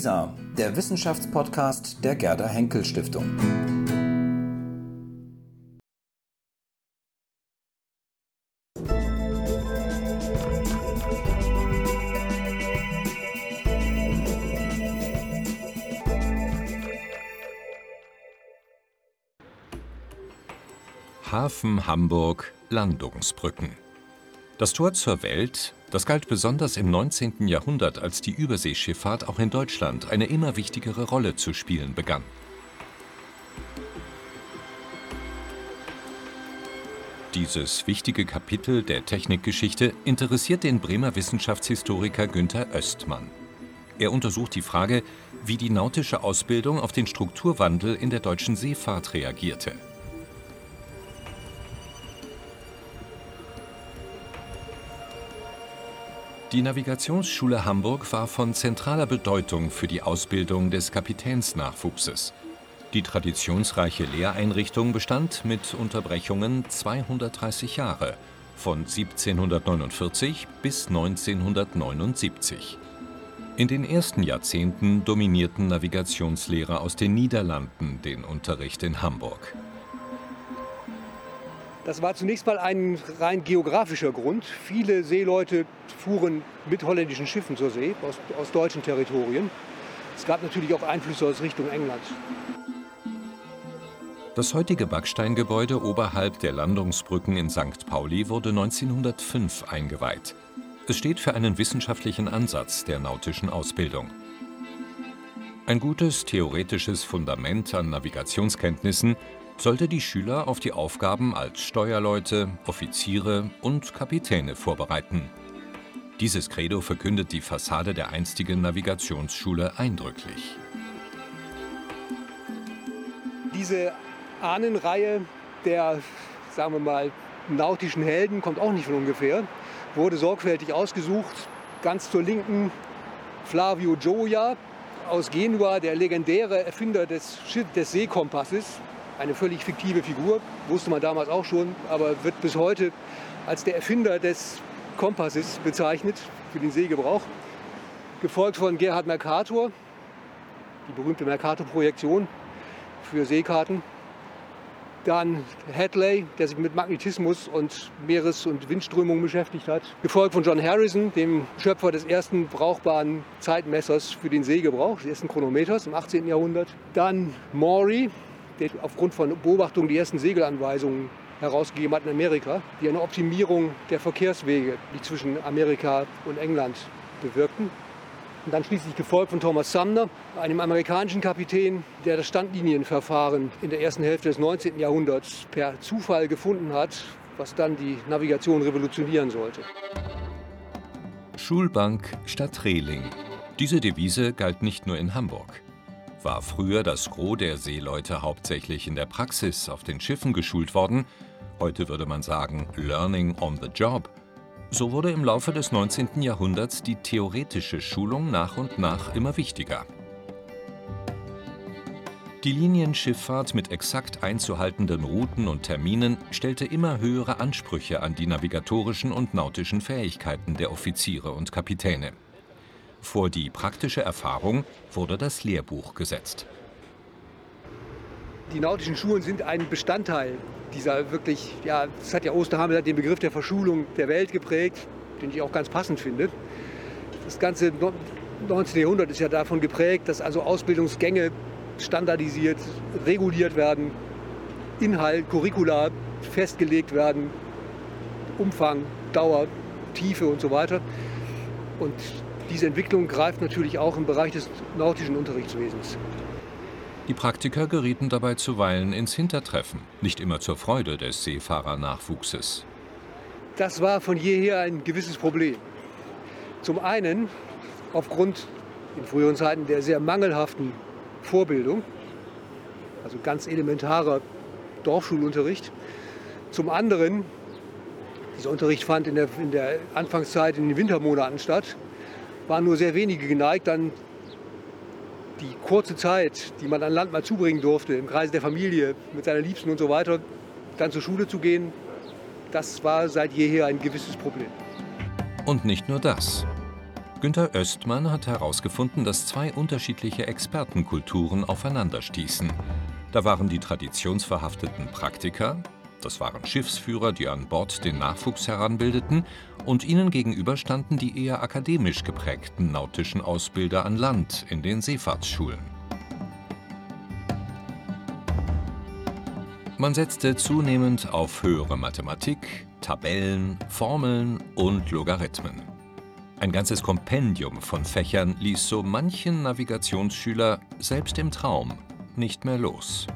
WISA, der Wissenschaftspodcast der Gerda Henkel Stiftung. Hafen Hamburg Landungsbrücken. Das Tor zur Welt, das galt besonders im 19. Jahrhundert, als die Überseeschifffahrt auch in Deutschland eine immer wichtigere Rolle zu spielen begann. Dieses wichtige Kapitel der Technikgeschichte interessiert den Bremer Wissenschaftshistoriker Günther Östmann. Er untersucht die Frage, wie die nautische Ausbildung auf den Strukturwandel in der deutschen Seefahrt reagierte. Die Navigationsschule Hamburg war von zentraler Bedeutung für die Ausbildung des Kapitänsnachwuchses. Die traditionsreiche Lehreinrichtung bestand mit Unterbrechungen 230 Jahre, von 1749 bis 1979. In den ersten Jahrzehnten dominierten Navigationslehrer aus den Niederlanden den Unterricht in Hamburg. Das war zunächst mal ein rein geografischer Grund. Viele Seeleute fuhren mit holländischen Schiffen zur See aus, aus deutschen Territorien. Es gab natürlich auch Einflüsse aus Richtung England. Das heutige Backsteingebäude oberhalb der Landungsbrücken in St. Pauli wurde 1905 eingeweiht. Es steht für einen wissenschaftlichen Ansatz der nautischen Ausbildung. Ein gutes theoretisches Fundament an Navigationskenntnissen sollte die Schüler auf die Aufgaben als Steuerleute, Offiziere und Kapitäne vorbereiten. Dieses Credo verkündet die Fassade der einstigen Navigationsschule eindrücklich. Diese Ahnenreihe der, sagen wir mal, nautischen Helden kommt auch nicht von ungefähr, wurde sorgfältig ausgesucht. Ganz zur Linken Flavio Gioia aus Genua, der legendäre Erfinder des, des Seekompasses, eine völlig fiktive Figur, wusste man damals auch schon, aber wird bis heute als der Erfinder des Kompasses bezeichnet für den Seegebrauch. Gefolgt von Gerhard Mercator, die berühmte Mercator-Projektion für Seekarten. Dann Hadley, der sich mit Magnetismus und Meeres- und Windströmungen beschäftigt hat. Gefolgt von John Harrison, dem Schöpfer des ersten brauchbaren Zeitmessers für den Seegebrauch, des ersten Chronometers im 18. Jahrhundert. Dann Maury, der aufgrund von Beobachtungen die ersten Segelanweisungen herausgegeben hat in Amerika, die eine Optimierung der Verkehrswege, die zwischen Amerika und England bewirkten. Und dann schließlich gefolgt von Thomas Sumner, einem amerikanischen Kapitän, der das Standlinienverfahren in der ersten Hälfte des 19. Jahrhunderts per Zufall gefunden hat, was dann die Navigation revolutionieren sollte. Schulbank statt Reling. Diese Devise galt nicht nur in Hamburg. War früher das Gros der Seeleute hauptsächlich in der Praxis auf den Schiffen geschult worden, heute würde man sagen Learning on the Job, so wurde im Laufe des 19. Jahrhunderts die theoretische Schulung nach und nach immer wichtiger. Die Linienschifffahrt mit exakt einzuhaltenden Routen und Terminen stellte immer höhere Ansprüche an die navigatorischen und nautischen Fähigkeiten der Offiziere und Kapitäne. Vor die praktische Erfahrung wurde das Lehrbuch gesetzt. Die nautischen Schulen sind ein Bestandteil dieser wirklich, ja, das hat ja Osterhamel den Begriff der Verschulung der Welt geprägt, den ich auch ganz passend finde. Das ganze 19. Jahrhundert ist ja davon geprägt, dass also Ausbildungsgänge standardisiert, reguliert werden, Inhalt, Curricula festgelegt werden, Umfang, Dauer, Tiefe und so weiter. Und diese Entwicklung greift natürlich auch im Bereich des nautischen Unterrichtswesens. Die Praktiker gerieten dabei zuweilen ins Hintertreffen, nicht immer zur Freude des Seefahrernachwuchses. Das war von jeher ein gewisses Problem. Zum einen aufgrund in früheren Zeiten der sehr mangelhaften Vorbildung, also ganz elementarer Dorfschulunterricht. Zum anderen, dieser Unterricht fand in der, in der Anfangszeit in den Wintermonaten statt waren nur sehr wenige geneigt, dann die kurze Zeit, die man an Land mal zubringen durfte, im Kreise der Familie, mit seiner Liebsten und so weiter, dann zur Schule zu gehen, das war seit jeher ein gewisses Problem. Und nicht nur das. Günter Östmann hat herausgefunden, dass zwei unterschiedliche Expertenkulturen aufeinanderstießen. Da waren die traditionsverhafteten Praktiker, das waren Schiffsführer, die an Bord den Nachwuchs heranbildeten, und ihnen gegenüber standen die eher akademisch geprägten nautischen Ausbilder an Land in den Seefahrtsschulen. Man setzte zunehmend auf höhere Mathematik, Tabellen, Formeln und Logarithmen. Ein ganzes Kompendium von Fächern ließ so manchen Navigationsschüler selbst im Traum nicht mehr los.